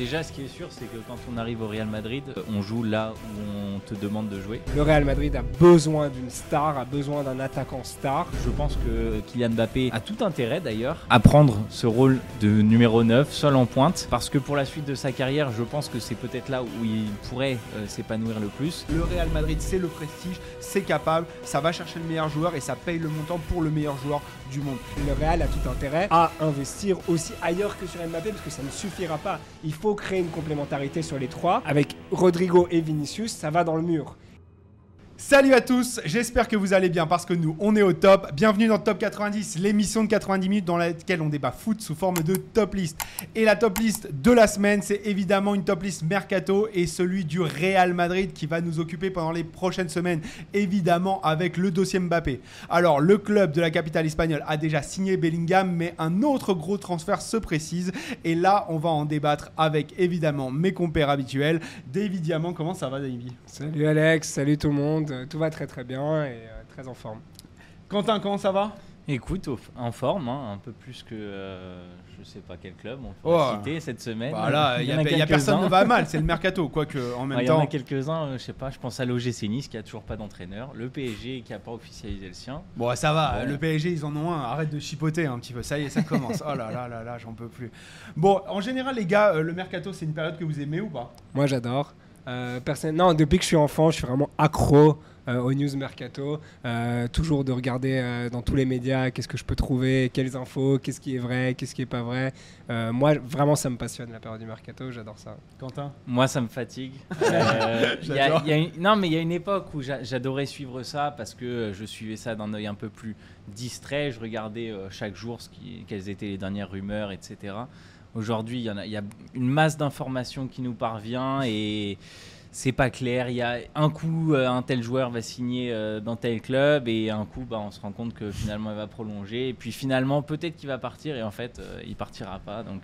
Déjà, ce qui est sûr, c'est que quand on arrive au Real Madrid, on joue là où on te demande de jouer. Le Real Madrid a besoin d'une star, a besoin d'un attaquant star. Je pense que Kylian Mbappé a tout intérêt d'ailleurs à prendre ce rôle de numéro 9, seul en pointe, parce que pour la suite de sa carrière, je pense que c'est peut-être là où il pourrait euh, s'épanouir le plus. Le Real Madrid, c'est le prestige, c'est capable, ça va chercher le meilleur joueur et ça paye le montant pour le meilleur joueur du monde. Le Real a tout intérêt à investir aussi ailleurs que sur Mbappé parce que ça ne suffira pas. Il faut créer une complémentarité sur les trois. Avec Rodrigo et Vinicius, ça va dans le mur. Salut à tous, j'espère que vous allez bien parce que nous, on est au top. Bienvenue dans Top 90, l'émission de 90 minutes dans laquelle on débat foot sous forme de top list. Et la top list de la semaine, c'est évidemment une top list mercato et celui du Real Madrid qui va nous occuper pendant les prochaines semaines, évidemment avec le dossier Mbappé. Alors, le club de la capitale espagnole a déjà signé Bellingham, mais un autre gros transfert se précise. Et là, on va en débattre avec évidemment mes compères habituels. David Diamant, comment ça va, David? Salut Alex, salut tout le monde. Euh, tout va très très bien et euh, très en forme. Quentin, comment ça va? Écoute, en forme, hein, un peu plus que euh, je sais pas quel club on peut oh. citer cette semaine. Voilà, il y, a, personne ne va mal, c'est le mercato, quoique en même temps. Il y en a quelques-uns, je sais pas, je pense à l'OGC Nice qui a toujours pas d'entraîneur, le PSG qui a pas officialisé le sien. Bon, ça va, le PSG ils en ont un, arrête de chipoter un petit peu, ça y est, ça commence. oh là là là là, j'en peux plus. Bon, en général, les gars, le mercato c'est une période que vous aimez ou pas? Moi j'adore. Euh, non, depuis que je suis enfant, je suis vraiment accro euh, au news mercato, euh, toujours de regarder euh, dans tous les médias qu'est-ce que je peux trouver, quelles infos, qu'est-ce qui est vrai, qu'est-ce qui est pas vrai. moi, vraiment, ça me passionne la période du mercato, j'adore ça. Quentin? Moi, ça me fatigue. non, mais il y a une époque où j'adorais suivre ça parce que je suivais ça d'un œil un peu plus distrait. Je regardais chaque jour ce qui, quelles étaient les dernières rumeurs, etc. Aujourd'hui, il y, a une masse d'informations qui nous parvient et c'est pas clair. Il y a un coup, euh, un tel joueur va signer euh, dans tel club et un coup, bah, on se rend compte que finalement il va prolonger. Et puis finalement, peut-être qu'il va partir et en fait, euh, il partira pas. Donc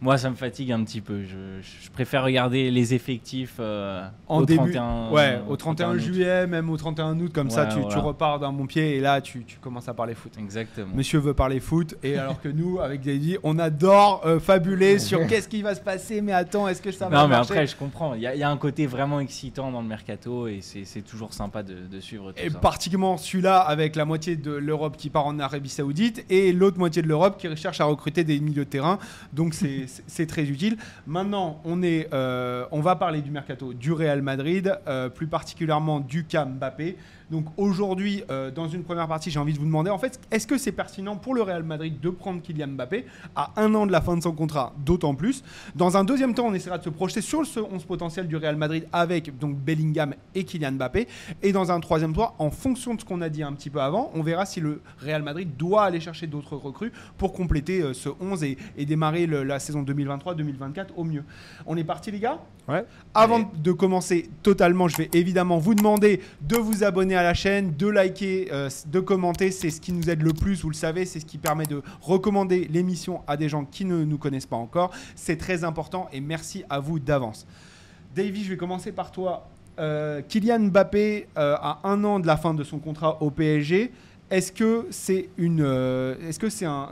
moi, ça me fatigue un petit peu. Je, préfère regarder les effectifs en au début, 31, ouais, au 31, juillet, même au 31 août, comme ça, tu, repars d'un bon pied et là, tu, commences à parler foot. Exactement. Monsieur veut parler foot et alors que nous, avec Daddy, on adore fabuler sur qu'est-ce qui va se passer. Mais attends, est-ce que ça va Non, mais après, je comprends. Il y, y, a un côté vraiment vraiment excitant dans le mercato et c'est toujours sympa de, suivre tout et particulièrement celui-là avec la moitié de l'Europe qui part en Arabie Saoudite et l'autre moitié de l'Europe qui cherche à recruter des milieux de terrain. Donc c'est très utile. Maintenant, on, est, euh, on va parler du mercato du Real Madrid, euh, plus particulièrement du cas Mbappé. Donc aujourd'hui, euh, dans une première partie, j'ai envie de vous demander, en fait, est-ce que c'est pertinent pour le Real Madrid de prendre Kylian Mbappé à un an de la fin de son contrat, d'autant plus Dans un deuxième temps, on essaiera de se projeter sur le 11 potentiel du Real Madrid avec donc Bellingham et Kylian Mbappé. Et dans un troisième temps, en fonction de ce qu'on a dit un petit peu avant, on verra si le Real Madrid doit aller chercher d'autres recrues pour compléter euh, ce 11 et, démarrer la saison 2023-2024 au mieux. On est parti les gars? Ouais. Avant de commencer totalement, je vais évidemment vous demander de vous abonner à la chaîne, de liker, euh, de commenter. C'est ce qui nous aide le plus, vous le savez. C'est ce qui permet de recommander l'émission à des gens qui ne nous connaissent pas encore. C'est très important et merci à vous d'avance. Davy, je vais commencer par toi. Euh, Kylian Mbappé euh, a un an de la fin de son contrat au PSG. Est-ce que c'est une, est-ce que c'est un,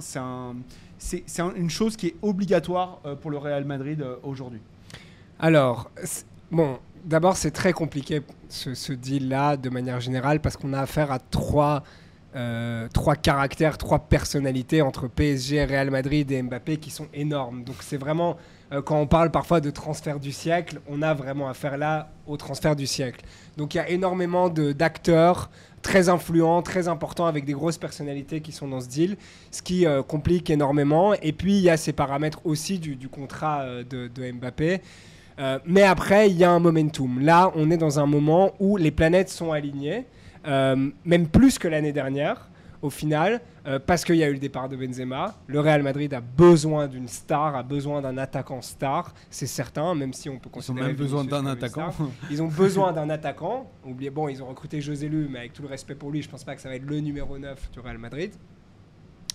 c'est, une chose qui est obligatoire pour le Real Madrid aujourd'hui? Alors, bon, d'abord, c'est très compliqué ce, deal-là de manière générale parce qu'on a affaire à trois, euh, trois caractères, trois personnalités entre PSG, Real Madrid et Mbappé qui sont énormes. Donc, c'est vraiment, euh, quand on parle parfois de transfert du siècle, on a vraiment affaire là au transfert du siècle. Donc, il y a énormément d'acteurs très influents, très importants, avec des grosses personnalités qui sont dans ce deal, ce qui euh, complique énormément. Et puis, il y a ces paramètres aussi du, contrat de, de Mbappé. Euh, mais après, il y a un momentum. Là, on est dans un moment où les planètes sont alignées, euh, même plus que l'année dernière, au final, euh, parce qu'il y a eu le départ de Benzema. Le Real Madrid a besoin d'une star, a besoin d'un attaquant star, c'est certain, même si on peut considérer. Ils ont même besoin d'un attaquant. Ils ont besoin d'un attaquant. Oubliez, bon, ils ont recruté José Lu, mais avec tout le respect pour lui, je pense pas que ça va être le numéro 9 du Real Madrid.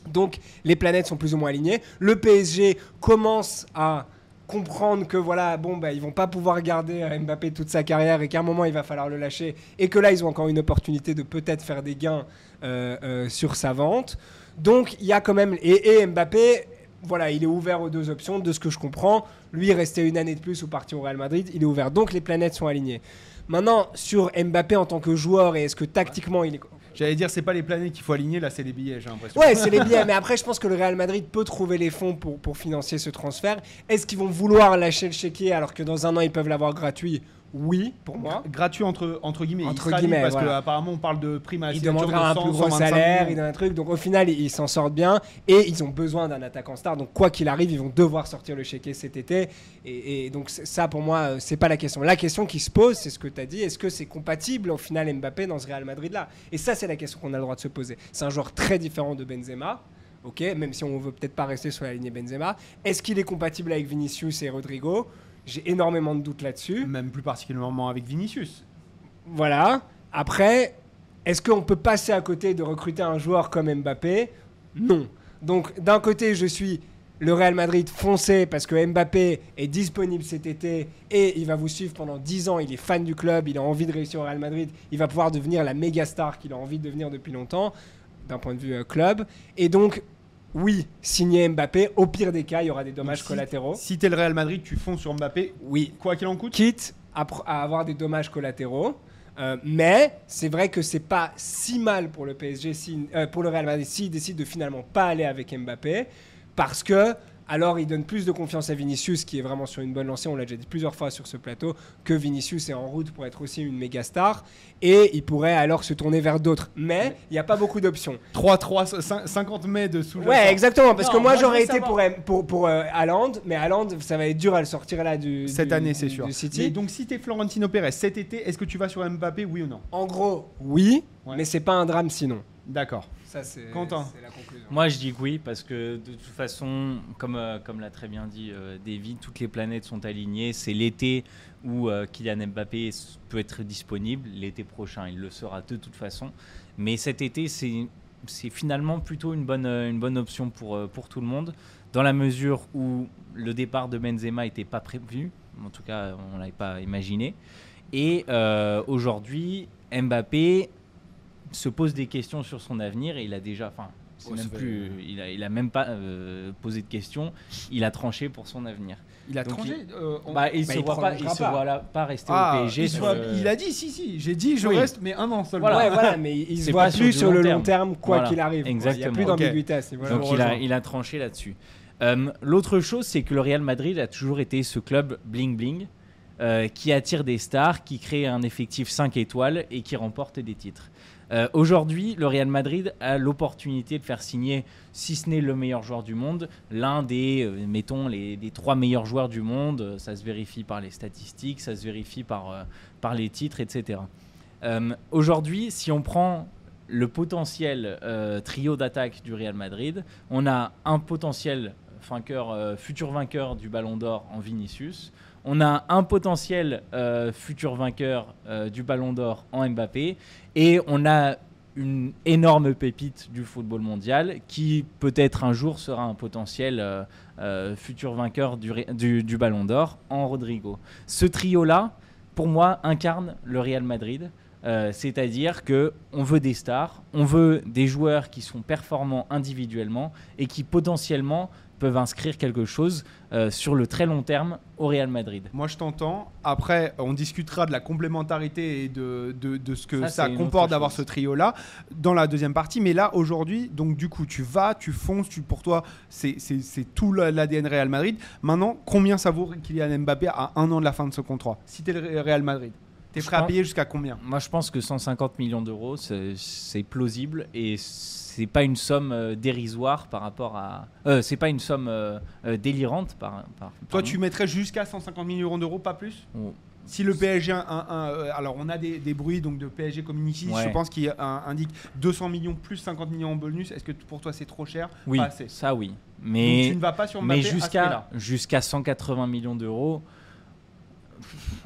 Donc les planètes sont plus ou moins alignées. Le PSG commence à comprendre que voilà, bon, bah, ils vont pas pouvoir garder euh, Mbappé toute sa carrière et qu'à un moment il va falloir le lâcher et que là ils ont encore une opportunité de peut-être faire des gains euh, euh, sur sa vente. Donc il y a quand même et, Mbappé voilà, il est ouvert aux deux options, de ce que je comprends. Lui, rester une année de plus ou partir au Real Madrid, il est ouvert. Donc les planètes sont alignées. Maintenant, sur Mbappé en tant que joueur, et est-ce que tactiquement il est. J'allais dire, c'est pas les planètes qu'il faut aligner, là, c'est les billets, j'ai l'impression. Ouais, c'est les billets. mais après, je pense que le Real Madrid peut trouver les fonds pour, pour financer ce transfert. Est-ce qu'ils vont vouloir lâcher le chéquier alors que dans un an, ils peuvent l'avoir gratuit? Oui, pour moi. Gratuit entre, entre guillemets. Entre guillemets, parce qu'apparemment on parle de prime à Il demandera un plus gros salaire, il a un truc. Donc au final, ils s'en sortent bien et ils ont besoin d'un attaquant star. Donc quoi qu'il arrive, ils vont devoir sortir le chéquier cet été. Et, donc ça, pour moi, euh, c'est pas la question. La question qui se pose, c'est ce que tu as dit. Est-ce que c'est compatible au final Mbappé dans ce Real Madrid là Et ça, c'est la question qu'on a le droit de se poser. C'est un joueur très différent de Benzema. Ok, même si on veut peut-être pas rester sur la ligne Benzema. Est-ce qu'il est compatible avec Vinicius et Rodrigo? J'ai énormément de doutes là-dessus. Même plus particulièrement avec Vinicius. Voilà. Après, est-ce qu'on peut passer à côté de recruter un joueur comme Mbappé? Non. Donc d'un côté, je suis le Real Madrid foncé parce que Mbappé est disponible cet été et il va vous suivre pendant 10 ans. Il est fan du club, il a envie de réussir au Real Madrid. Il va pouvoir devenir la méga star qu'il a envie de devenir depuis longtemps d'un point de vue euh, club. Et donc, oui, signer Mbappé. Au pire des cas, il y aura des dommages collatéraux. Si tu es le Real Madrid, tu fonds sur Mbappé. Oui. Quoi qu'il en coûte. Quitte à, avoir des dommages collatéraux. Euh, mais c'est vrai que c'est pas si mal pour le PSG, euh, pour le Real Madrid, s'il décide de finalement pas aller avec Mbappé, parce que alors il donne plus de confiance à Vinicius, qui est vraiment sur une bonne lancée, on l'a déjà dit plusieurs fois sur ce plateau, que Vinicius est en route pour être aussi une méga star, et il pourrait alors se tourner vers d'autres. Mais il n'y a pas beaucoup d'options. 3, 3, 50 mai de sous Ouais, exactement, parce que moi, j'aurais été pour, pour, pour euh, Haaland, mais Haaland, ça va être dur à le sortir là du Cette année, c'est sûr. City. donc si tu es Florentino Pérez cet été, est-ce que tu vas sur Mbappé, oui ou non? En gros, oui, mais c'est pas un drame sinon. D'accord. Ça, c'est Quentin. la conclusion. Moi, je dis que oui, parce que de toute façon, comme, euh, comme l'a très bien dit euh, David, toutes les planètes sont alignées. C'est l'été où euh, Kylian Mbappé peut être disponible. L'été prochain, il le sera de toute façon. Mais cet été, c'est c'est finalement plutôt une bonne, une bonne option pour, pour tout le monde, dans la mesure où le départ de Benzema n'était pas prévu, en tout cas on ne l'avait pas imaginé. Et aujourd'hui, Mbappé se pose des questions sur son avenir et il a déjà, enfin, même plus, il a, il a même pas euh, posé de questions, il a tranché pour son avenir. Il a tranché. Il, euh, bah, il bah, se voit pas, il se voit pas rester au ah, PSG. Il, il, a dit si si, j'ai dit je reste, mais un an seulement. Voilà, voilà mais il se voit plus sur, le long terme, quoi qu'il arrive. Exactement. Il n'y a plus d'ambiguïté à ce Donc il a, il a tranché là-dessus. Euh, L'autre chose, c'est que le Real Madrid a toujours été ce club bling bling. Euh, qui attire des stars, qui crée un effectif 5 étoiles et qui remporte des titres. Euh, aujourd'hui, le Real Madrid a l'opportunité de faire signer, si ce n'est le meilleur joueur du monde, l'un des, euh, mettons, les, trois meilleurs joueurs du monde. Ça se vérifie par les statistiques, ça se vérifie par, euh, par les titres, etc. Aujourd'hui, si on prend le potentiel trio d'attaque du Real Madrid, on a un potentiel vainqueur, futur vainqueur du Ballon d'Or en Vinicius. On a un potentiel euh, futur vainqueur euh, du Ballon d'Or en Mbappé. Et on a une énorme pépite du football mondial qui peut-être un jour sera un potentiel euh, futur vainqueur du, Ballon d'Or en Rodrigo. Ce trio-là, pour moi, incarne le Real Madrid. c'est-à-dire que on veut des stars, on veut des joueurs qui sont performants individuellement et qui potentiellement peuvent inscrire quelque chose euh, sur le très long terme au Real Madrid. Moi, je t'entends. Après, on discutera de la complémentarité et de, de, ce que ça, comporte d'avoir ce trio-là dans la deuxième partie. Mais là, aujourd'hui, donc du coup, tu vas, tu fonces, tu, pour toi, c'est tout l'ADN Real Madrid. Maintenant, combien ça vaut Kylian Mbappé à un an de la fin de ce contrat? Si tu es le Real Madrid T'es prêt à payer jusqu'à combien? Moi, je pense que 150 millions d'euros, c'est plausible et c'est pas une somme euh, dérisoire par rapport à. Euh, c'est pas une somme euh, délirante par. Toi, tu mettrais jusqu'à 150 millions d'euros, pas plus oh. Si le PSG, un, alors on a des, bruits donc de PSG Community, je pense qu'il indique 200 millions plus 50 millions en bonus. Est-ce que pour toi c'est trop cher? Oui, ça oui. Mais tu ne vas pas sur mais jusqu'à jusqu'à 180 millions d'euros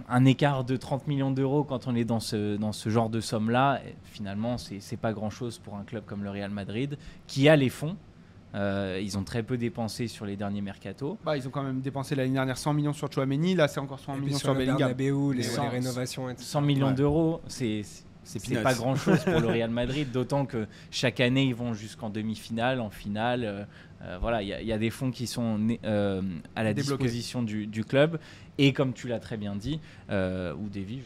un écart de 30 millions d'euros quand on est dans ce, dans ce genre de somme-là, finalement, c'est pas grand-chose pour un club comme le Real Madrid, qui a les fonds. Euh, ils ont très peu dépensé sur les derniers mercato. Bah, ils ont quand même dépensé l'année dernière 100 millions sur Chouameni, là c'est encore 100 millions sur, Bellingham. les, 100, rénovations. 100 millions d'euros, c'est c'est pas grand chose pour le Real Madrid, d'autant que chaque année ils vont jusqu'en demi-finale, en finale. Euh, euh, voilà, il y, a des fonds qui sont euh, à la disposition du, club. Et comme tu l'as très bien dit, ou Davy,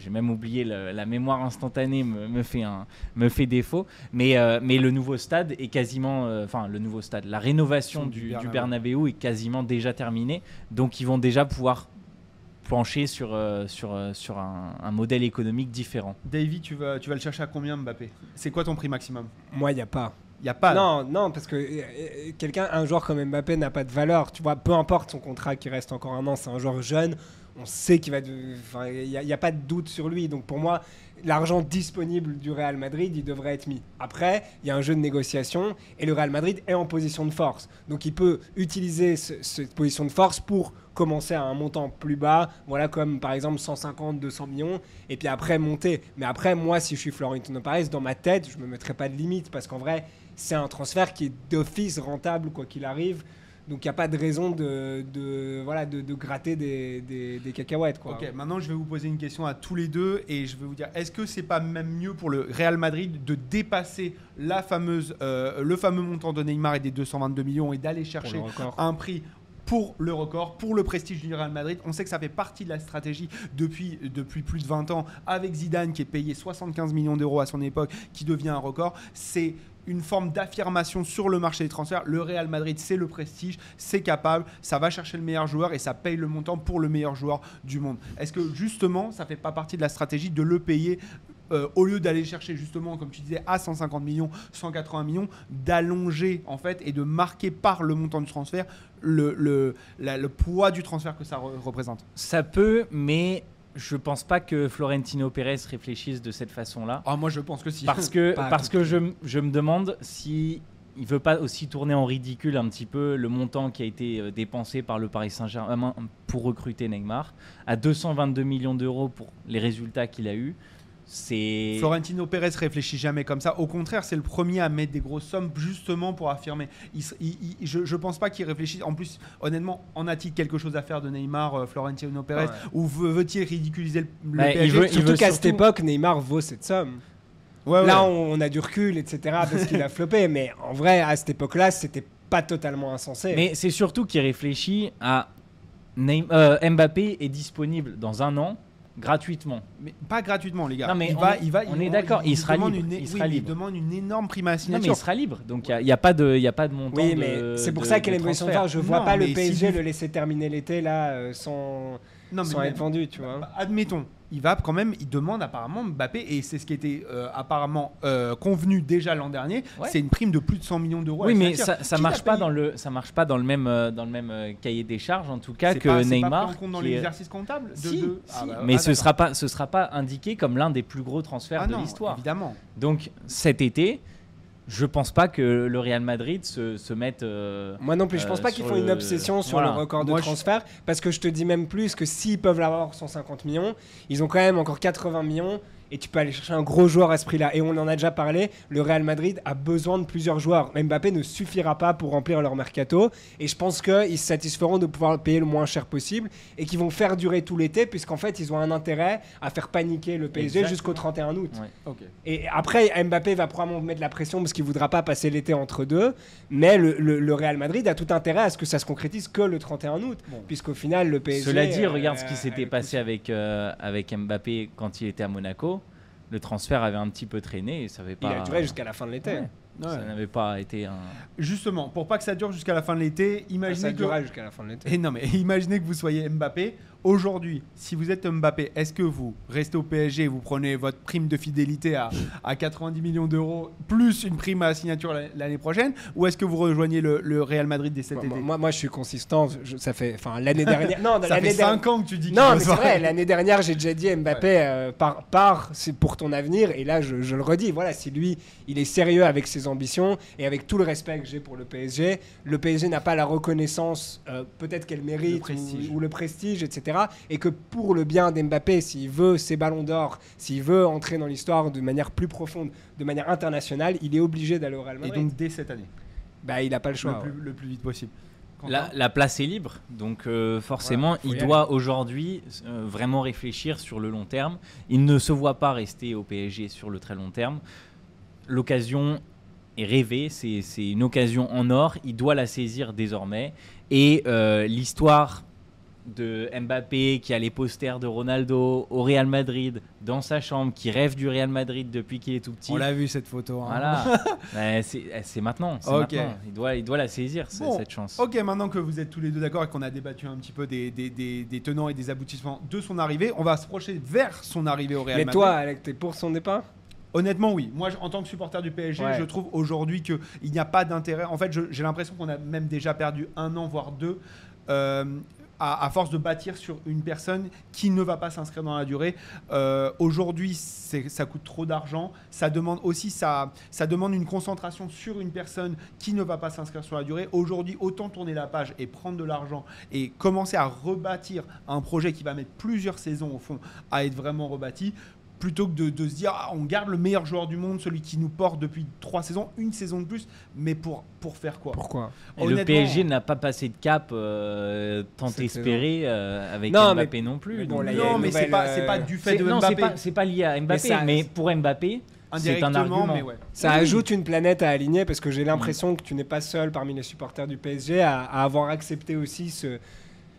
j'ai même oublié la mémoire instantanée me, fait un, me fait défaut. Mais, mais le nouveau stade est quasiment, enfin le nouveau stade, la rénovation du, du Bernabeu est quasiment déjà terminée. Donc ils vont déjà pouvoir plancher sur, euh, sur, euh, sur un, modèle économique différent. Davy, tu vas, tu vas le chercher à combien Mbappé? C'est quoi ton prix maximum? Moi, il n'y a pas. Il y a pas. Non, non, parce que euh, quelqu'un, un joueur comme Mbappé n'a pas de valeur. Tu vois, peu importe son contrat qui reste encore un an, c'est un joueur jeune. On sait qu'il va. Il n'y a, a, pas de doute sur lui. Donc pour moi, l'argent disponible du Real Madrid, il devrait être mis. Après, il y a un jeu de négociation et le Real Madrid est en position de force. Donc il peut utiliser cette position de force pour commencer à un montant plus bas, voilà comme par exemple 150, 200 millions, et puis après monter. Mais après, moi, si je suis Florentino Perez, dans ma tête, je me mettrai pas de limite parce qu'en vrai, c'est un transfert qui est d'office rentable quoi qu'il arrive. Donc il n'y a pas de raison de, de voilà, de, de gratter des, des, des, cacahuètes. Quoi. Ok, maintenant je vais vous poser une question à tous les deux et je vais vous dire est-ce que c'est pas même mieux pour le Real Madrid de dépasser la fameuse, euh, le fameux montant de Neymar et des 222 millions et d'aller chercher un prix pour le record, pour le prestige du Real Madrid. On sait que ça fait partie de la stratégie depuis, plus de 20 ans avec Zidane qui est payé 75 millions d'euros à son époque, qui devient un record. C'est une forme d'affirmation sur le marché des transferts. Le Real Madrid, c'est le prestige, c'est capable, ça va chercher le meilleur joueur et ça paye le montant pour le meilleur joueur du monde. Est-ce que justement, ça fait pas partie de la stratégie de le payer euh, au lieu d'aller chercher justement, comme tu disais, à 150 millions, 180 millions, d'allonger en fait et de marquer par le montant du transfert le, le, le poids du transfert que ça représente Ça peut, mais je pense pas que Florentino Pérez réfléchisse de cette façon-là. Ah, moi, je pense que si. Parce que, parce que je, je, me demande si il veut pas aussi tourner en ridicule un petit peu le montant qui a été euh, dépensé par le Paris Saint-Germain pour recruter Neymar à 222 millions d'euros pour les résultats qu'il a Florentino Pérez réfléchit jamais comme ça. Au contraire, c'est le premier à mettre des grosses sommes justement pour affirmer. je, ne pense pas qu'il réfléchisse. En plus, honnêtement, en a-t-il quelque chose à faire de Neymar, euh, Florentino Pérez, ou veut-il ridiculiser le, le bah, PSG veut, Surtout qu'à cette époque, Neymar vaut cette somme. Là, On, a du recul, etc. parce qu'il a floppé. Mais en vrai, à cette époque-là, c'était pas totalement insensé. Mais c'est surtout qu'il réfléchit à euh, Mbappé est disponible dans un an gratuitement. Mais pas gratuitement, les gars. Non, mais il on va, il on est d'accord. Il, sera libre. Une, il sera libre. Il demande une énorme prime à signature. Non, mais il sera libre. Donc il n'y a, a, pas de, il a pas de montant. Oui, mais c'est pour ça qu'elle est de Je vois pas le PSG le laisser terminer l'été là euh, sans, sans être vendu, tu vois. Bah, admettons il va quand même, il demande apparemment Mbappé, et c'est ce qui était euh, apparemment euh, convenu déjà l'an dernier, c'est une prime de plus de 100 millions d'euros. Oui, mais ça, ça marche pas dans le, ça marche pas dans le même, euh, dans le même cahier des charges en tout cas que pas, Neymar. Pas compte dans l'exercice comptable. De, si, ah bah, mais ah, ce sera pas, ce sera pas indiqué comme l'un des plus gros transferts ah de l'histoire. Évidemment. Donc cet été je pense pas que le Real Madrid se, se mette. Euh, Moi non plus, je pense pas qu'ils font une obsession sur le record de transfert. Parce que je te dis même plus que s'ils peuvent l'avoir 150 millions, ils ont quand même encore 80 millions et tu peux aller chercher un gros joueur à ce prix-là. Et on en a déjà parlé, le Real Madrid a besoin de plusieurs joueurs. Mbappé ne suffira pas pour remplir leur mercato. Et je pense qu'ils se satisferont de pouvoir le payer le moins cher possible et qu'ils vont faire durer tout l'été, puisqu'en fait, ils ont un intérêt à faire paniquer le PSG jusqu'au 31 août. Et après, Mbappé va probablement mettre la pression parce qu'il ne voudra pas passer l'été entre deux. Mais le, Real Madrid a tout intérêt à ce que ça se concrétise que le 31 août, puisqu'au final, le PSG. Cela dit, regarde ce qui euh, s'était passé avec, euh, avec Mbappé quand il était à Monaco le transfert avait un petit peu traîné et ça avait pas. Il a duré jusqu'à la fin de l'été. Ça n'avait pas été un. Justement, pour pas que ça dure jusqu'à la fin de l'été, imaginez ça que. jusqu'à la fin de l'été. Et non, mais imaginez que vous soyez Mbappé. Aujourd'hui, si vous êtes Mbappé, est-ce que vous restez au PSG, vous prenez votre prime de fidélité à, à 90 millions d'euros plus une prime à la signature l'année prochaine, ou est-ce que vous rejoignez le, Real Madrid dès cet été moi, moi, je suis consistant. ça fait, enfin, l'année dernière. non, ça fait 5 ans que tu dis. Non, mais c'est vrai. L'année dernière, j'ai déjà dit Mbappé euh, part, c'est pour ton avenir, et là, je, je le redis. Voilà, si lui, il est sérieux avec ses ambitions et avec tout le respect que j'ai pour le PSG, le PSG n'a pas la reconnaissance euh, peut-être qu'elle mérite ou, le prestige, etc. Et que pour le bien d'Mbappé, s'il veut ses ballons d'or, s'il veut entrer dans l'histoire de manière plus profonde, de manière internationale, il est obligé d'aller au Real Madrid. Et donc dès cette année bah, il n'a pas le choix. Le plus, vite possible. la, place est libre, donc euh, forcément, il doit aujourd'hui euh, vraiment réfléchir sur le long terme. Il ne se voit pas rester au PSG sur le très long terme. L'occasion est rêvée, c'est une occasion en or, il doit la saisir désormais. Et euh, l'histoire de Mbappé qui a les posters de Ronaldo au Real Madrid dans sa chambre, qui rêve du Real Madrid depuis qu'il est tout petit. On l'a vu cette photo. Hein. Voilà. Eh, c'est maintenant. Il, doit, il doit la saisir, cette chance. Ok, maintenant que vous êtes tous les deux d'accord et qu'on a débattu un petit peu des, des, des, tenants et des aboutissements de son arrivée, on va se projeter vers son arrivée au Real Madrid. Mais toi, Alec, t'es pour son départ? Honnêtement, oui. Moi, en tant que supporter du PSG, je trouve aujourd'hui qu'il n'y a pas d'intérêt. En fait, j'ai l'impression qu'on a même déjà perdu un an, voire deux. Euh, à, force de bâtir sur une personne qui ne va pas s'inscrire dans la durée. Euh, aujourd'hui, ça coûte trop d'argent. Ça demande aussi ça, ça demande une concentration sur une personne qui ne va pas s'inscrire sur la durée. Aujourd'hui, autant tourner la page et prendre de l'argent et commencer à rebâtir un projet qui va mettre plusieurs saisons au fond à être vraiment rebâti plutôt que de, se dire ah, on garde le meilleur joueur du monde, celui qui nous porte depuis trois saisons, une saison de plus, mais pour, pour faire quoi? Pourquoi Le PSG n'a pas passé de cap euh, tant espéré euh, avec Mbappé non plus. non, mais c'est pas, pas du fait de Mbappé. C'est pas, lié à Mbappé, mais, pour Mbappé. C'est un argument. Mais Ça ajoute une planète à aligner parce que j'ai l'impression que tu n'es pas seul parmi les supporters du PSG à avoir accepté aussi ce,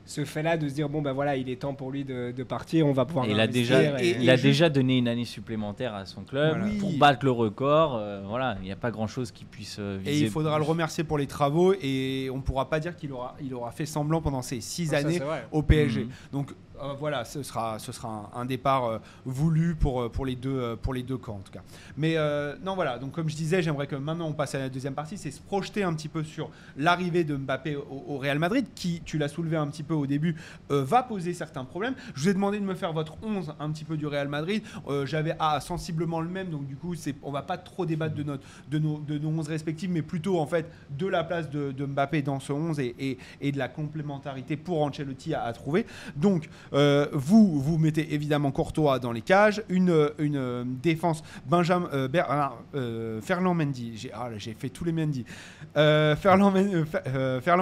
ce fait-là de se dire bon ben voilà il est temps pour lui de, partir on va pouvoir il a déjà il a déjà donné une année supplémentaire à son club pour battre le record euh, voilà il n'y a pas grand chose qui puisse euh, et il faudra le remercier pour les travaux et on pourra pas dire qu'il aura il aura fait semblant pendant ces six années au PSG mhm. donc euh, voilà, ce sera, ce sera un, départ euh, voulu pour, euh, pour, les deux, pour les deux camps en tout cas. Mais non, voilà, donc comme je disais, j'aimerais que maintenant on passe à la deuxième partie, c'est se projeter un petit peu sur l'arrivée de Mbappé au, Real Madrid, qui, tu l'as soulevé un petit peu au début, va poser certains problèmes. Je vous ai demandé de me faire votre 11 un petit peu du Real Madrid. J'avais ah, sensiblement le même, donc du coup, on va pas trop débattre de, notre, de, nos, de nos 11 respectifs, mais plutôt en fait de la place de, Mbappé dans ce 11 et, et, de la complémentarité pour Ancelotti à, à trouver. Donc, euh, vous, vous mettez évidemment Courtois dans les cages. Une, une euh, défense Benjamin euh, Ferland Mendy. Ah, j'ai fait tous les Mendy. Ferland,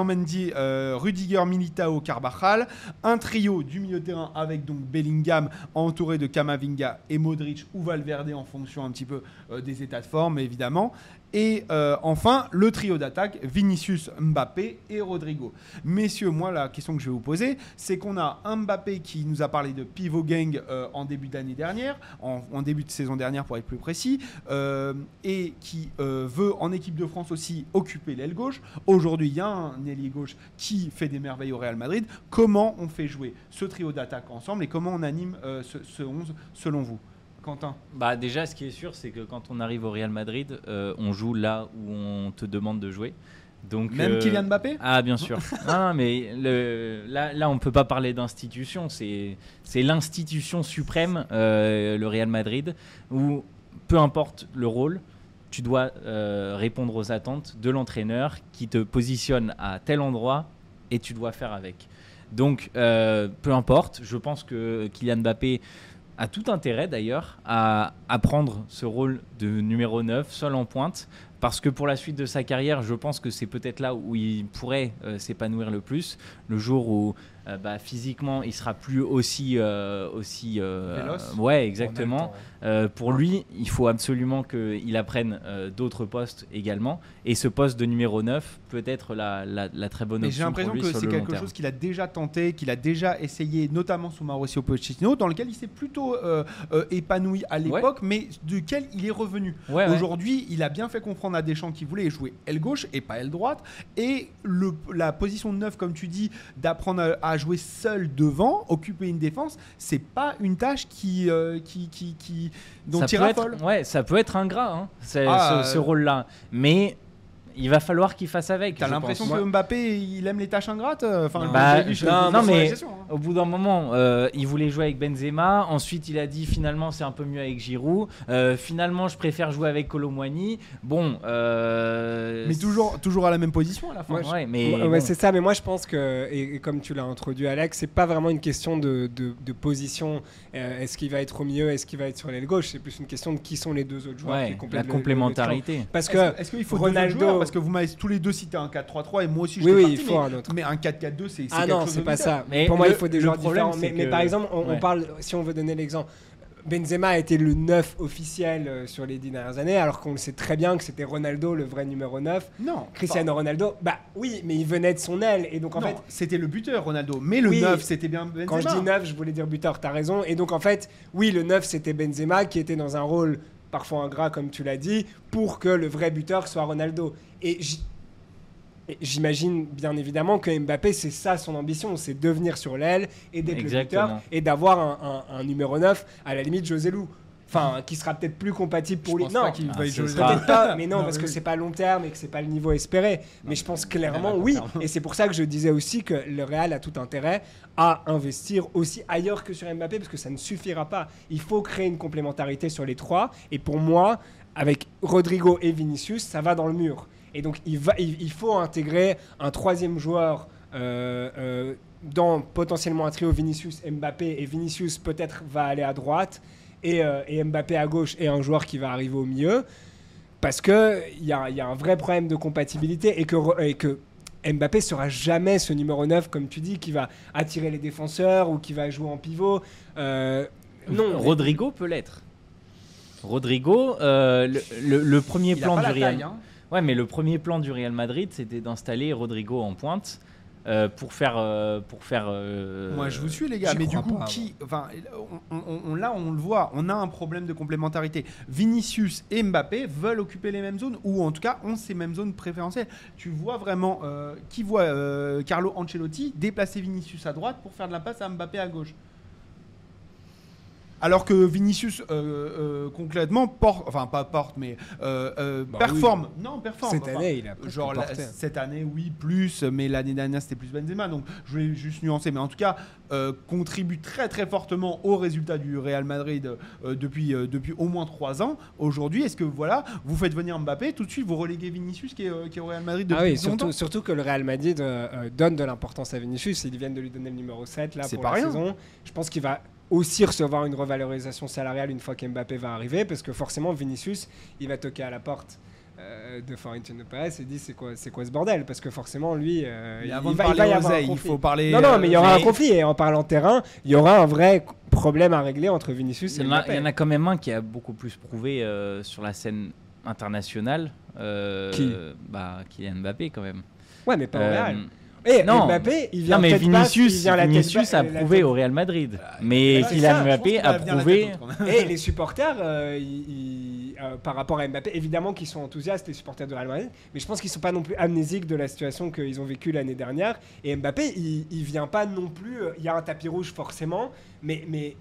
Mendy, Rudiger, Militao, Carvajal. Un trio du milieu de terrain avec donc Bellingham entouré de Kamavinga et Modric ou Valverde en fonction un petit peu des états de forme évidemment. Et euh, enfin, le trio d'attaque, Vinicius, Mbappé et Rodrigo. Messieurs, moi, la question que je vais vous poser, c'est qu'on a Mbappé qui nous a parlé de pivot gang euh, en début d'année dernière, en, début de saison dernière pour être plus précis, euh, et qui veut en équipe de France aussi occuper l'aile gauche. Aujourd'hui, il y a un ailier gauche qui fait des merveilles au Real Madrid. Comment on fait jouer ce trio d'attaque ensemble et comment on anime ce, ce 11 selon vous? Quentin Bah déjà, ce qui est sûr, c'est que quand on arrive au Real Madrid, euh, on joue là où on te demande de jouer. Donc, Même euh, Kylian Mbappé? Ah bien sûr. non, mais le, là, là, on peut pas parler d'institution. C'est l'institution suprême, euh, le Real Madrid, où peu importe le rôle, tu dois répondre aux attentes de l'entraîneur qui te positionne à tel endroit et tu dois faire avec. Donc, peu importe, je pense que Kylian Mbappé a tout intérêt d'ailleurs à, prendre ce rôle de numéro 9, seul en pointe, parce que pour la suite de sa carrière, je pense que c'est peut-être là où il pourrait euh, s'épanouir le plus, le jour où euh, bah, physiquement il sera plus aussi euh, aussi ouais exactement. pour lui il faut absolument qu'il apprenne d'autres postes également. Et ce poste de numéro 9 peut être la, la, très bonne option j'ai l'impression que c'est quelque chose qu'il a déjà tenté qu'il a déjà essayé notamment sous Mauricio Pochettino dans lequel il s'est plutôt épanoui à l'époque mais duquel il est revenu. Aujourd'hui il a bien fait comprendre à Deschamps qui voulait jouer aile gauche et pas aile droite. Et le, la position de 9 comme tu dis d'apprendre à jouer seul devant, occuper une défense, c'est pas une tâche qui, euh, qui, qui, qui, dont ça peut être, Ouais, ça peut être ingrat, hein, ah, ce, ce rôle-là. Mais il va falloir qu'il fasse avec. T'as l'impression que Mbappé, il aime les tâches ingrates enfin, bah, Non, mais hein. au bout d'un moment, euh, il voulait jouer avec Benzema. Ensuite, il a dit finalement, c'est un peu mieux avec Giroud. Euh, finalement, je préfère jouer avec Colomwani. Bon. Euh, mais toujours, toujours à la même position à la fin. Ouais, mais c'est ça. Mais moi, je pense que, et, comme tu l'as introduit, Alex, c'est pas vraiment une question de, de, position. Est-ce qu'il va être au milieu Est-ce qu'il va être sur l'aile gauche? C'est plus une question de qui sont les deux autres joueurs. la complémentarité. Parce que est-ce qu'il faut Ronaldo parce que vous m'avez tous les deux cité un 4-3-3 et moi aussi je Oui, oui, parti, il faut mais, un autre. mais un 4-4-2 c'est Ah quelque non, chose c'est pas ça. Mais pour moi, le- il faut des joueurs problème, différents. Mais, par exemple, on, parle, si on veut donner l'exemple, Benzema a été le 9 officiel euh, sur les 10 dernières années, alors qu'on le sait très bien que c'était Ronaldo le vrai numéro 9. Non. Cristiano Ronaldo, bah oui, mais il venait de son aile. Et donc en non, fait, c'était le buteur Ronaldo, mais le Oui. 9 c'était bien Benzema. Quand je dis 9, je voulais dire buteur, t'as raison. Et donc en fait, oui, le 9, c'était Benzema qui était dans un rôle parfois ingrat, comme tu l'as dit, pour que le vrai buteur soit Ronaldo. Et j'imagine bien évidemment que Mbappé, c'est ça son ambition, c'est devenir sur l'aile et d'être le buteur et d'avoir un, un- un numéro 9, à la limite José Lou. Enfin, qui sera peut-être plus compatible pour Je lui. Non, pas Ah, jouer Peut-être pas, mais non, Non, parce mais que oui. c'est pas long terme et que c'est pas le niveau espéré. Mais je pense clairement, oui. Et c'est pour ça que je disais aussi que le Real a tout intérêt à investir aussi ailleurs que sur Mbappé, parce que ça ne suffira pas. Il faut créer une complémentarité sur les trois. Et pour moi, avec Rodrigo et Vinicius, ça va dans le mur. Et donc, il, va, il, il faut intégrer un troisième joueur. euh, euh, dans potentiellement un trio Vinicius Mbappé et Vinicius peut-être va aller à droite et, euh, et Mbappé à gauche et un joueur qui va arriver au milieu parce que il y a, y a un vrai problème de compatibilité et que, et que Mbappé sera jamais ce numéro 9 comme tu dis qui va attirer les défenseurs ou qui va jouer en pivot Euh, non Rodrigo peut l'être. Rodrigo, euh, le, le- le premier Il a plan du la Real. taille, hein. Ouais, mais le premier plan du Real Madrid, c'était d'installer Rodrigo en pointe euh, pour faire, euh, pour faire. euh, Moi, je vous suis, les gars. Mais du coup, pas, qui, enfin, on, on- on- là, on le voit, on a un problème de complémentarité. Vinicius et Mbappé veulent occuper les mêmes zones, ou en tout cas ont ces mêmes zones préférentielles. Tu vois vraiment euh, qui voit euh, Carlo Ancelotti déplacer Vinicius à droite pour faire de la passe à Mbappé à gauche. Alors que Vinicius, euh, euh, concrètement, porte, enfin pas porte, mais euh, Bah performe. Non, performe. cette Enfin, année il a Genre la- cette année, oui, plus, mais l'année dernière c'était plus Benzema. Donc je voulais juste nuancer, mais en tout cas contribue très très fortement au résultat du Real Madrid depuis depuis au moins trois ans. Aujourd'hui, est-ce que voilà, vous faites venir Mbappé, tout de suite vous reléguez Vinicius qui est, qui est au Real Madrid depuis Ah oui, longtemps surtout, surtout que le Real Madrid donne de l'importance à Vinicius. Ils viennent de lui donner le numéro 7 là, C'est pour pas la rien. saison. Je pense qu'il va aussi recevoir une revalorisation salariale une fois qu'Mbappé va arriver, parce que forcément, Vinicius, il va toquer à la porte euh, de Florentino Perez et dit c'est quoi, c'est quoi ce bordel? Parce que forcément, lui, euh, il, avant va, il va y avoir un oseille, il conflit. faut parler. Non, non, mais il y aura mais- un conflit. Et en parlant terrain, il y aura un vrai problème à régler entre Vinicius Il et y, en a, Mbappé. il y en a quand même un qui a beaucoup plus prouvé euh, sur la scène internationale. euh, Qui? bah, Kylian Mbappé quand même. Ouais, mais pas au Real. Et non. Mbappé, il vient non mais il Vinicius, vient la tête Vinicius a prouvé tête- au Real Madrid. mais c'est ça, Kylian Mbappé a prouvé. Et les supporters, euh, ils- ils- euh, par rapport à Mbappé, évidemment qu'ils sont enthousiastes, les supporters de Real Madrid, mais je pense qu'ils sont pas non plus amnésiques de la situation qu'ils ont vécue l'année dernière. Et Mbappé, il, il vient pas non plus. euh, Il y a un tapis rouge forcément, mais, mais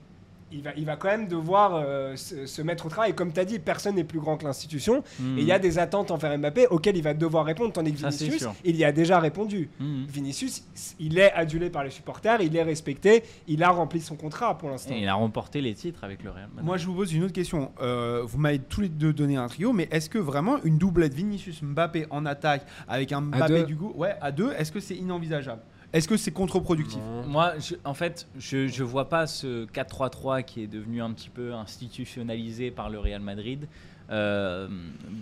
il, va, il va quand même devoir euh, se, se mettre au travail. Et comme tu as dit, personne n'est plus grand que l'institution. Hmm. Et il y a des attentes envers Mbappé auxquelles il va devoir répondre, tandis que Vinicius, il y a déjà répondu. Hmm. Vinicius, il est adulé par les supporters, il est respecté, il a rempli son contrat pour l'instant. Et il a remporté les titres avec le Real Madrid. Moi, je vous pose une autre question. Euh, vous m'avez tous les deux donné un trio, mais est-ce que vraiment une doublette Vinicius Mbappé en attaque avec un Mbappé du goût, ouais, à deux, est-ce que c'est inenvisageable? Est-ce que c'est contre-productif? Moi, je- en fait, je je vois pas ce 4-3-3 qui est devenu un petit peu institutionnalisé par le Real Madrid euh,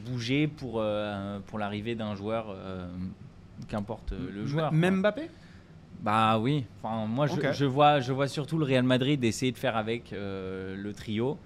bouger pour, euh, pour l'arrivée d'un joueur, euh, qu'importe le joueur. Même quoi. Mbappé? Bah oui. Enfin, moi, je, vois, je vois surtout le Real Madrid essayer de faire avec euh, le trio